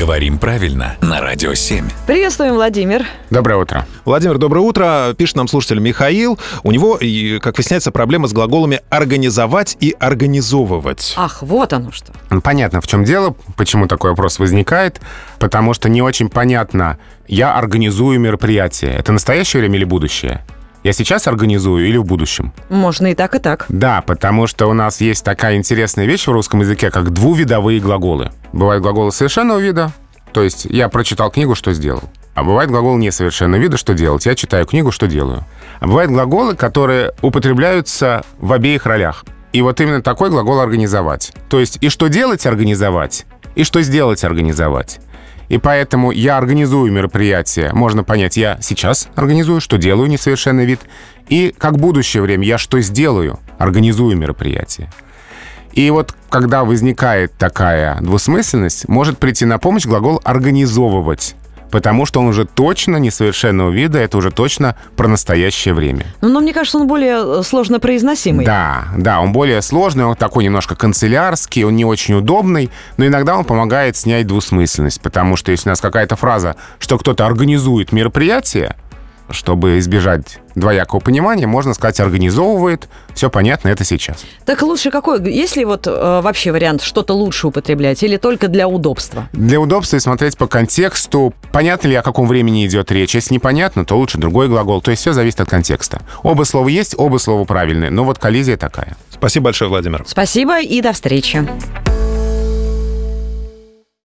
Говорим правильно на Радио 7. Приветствуем, Владимир. Доброе утро. Владимир, доброе утро. Пишет нам слушатель Михаил. У него, как выясняется, проблема с глаголами «организовать» и «организовывать». Ах, вот оно что. Понятно, в чем дело, почему такой вопрос возникает. Потому что не очень понятно, я организую мероприятие. Это настоящее время или будущее? Я сейчас организую или в будущем? Можно и так, и так. Да, потому что у нас есть такая интересная вещь в русском языке, как двувидовые глаголы. Бывают глаголы совершенного вида, то есть я прочитал книгу, что сделал. А бывает глагол несовершенного вида, что делать. Я читаю книгу, что делаю. А бывают глаголы, которые употребляются в обеих ролях. И вот именно такой глагол «организовать». То есть и что делать организовать, и что сделать организовать. И поэтому я организую мероприятие. Можно понять, я сейчас организую, что делаю, несовершенный вид. И как будущее время, я что сделаю, организую мероприятие. И вот когда возникает такая двусмысленность, может прийти на помощь глагол «организовывать». Потому что он уже точно несовершенного вида, это уже точно про настоящее время. Ну, но мне кажется, он более э, сложно произносимый. Да, да, он более сложный, он такой немножко канцелярский, он не очень удобный, но иногда он помогает снять двусмысленность, потому что если у нас какая-то фраза, что кто-то организует мероприятие, чтобы избежать двоякого понимания, можно сказать «организовывает». Все понятно, это сейчас. Так лучше какой? Есть ли вот э, вообще вариант что-то лучше употреблять или только для удобства? Для удобства и смотреть по контексту, понятно ли, о каком времени идет речь. Если непонятно, то лучше другой глагол. То есть все зависит от контекста. Оба слова есть, оба слова правильные, но вот коллизия такая. Спасибо большое, Владимир. Спасибо и до встречи.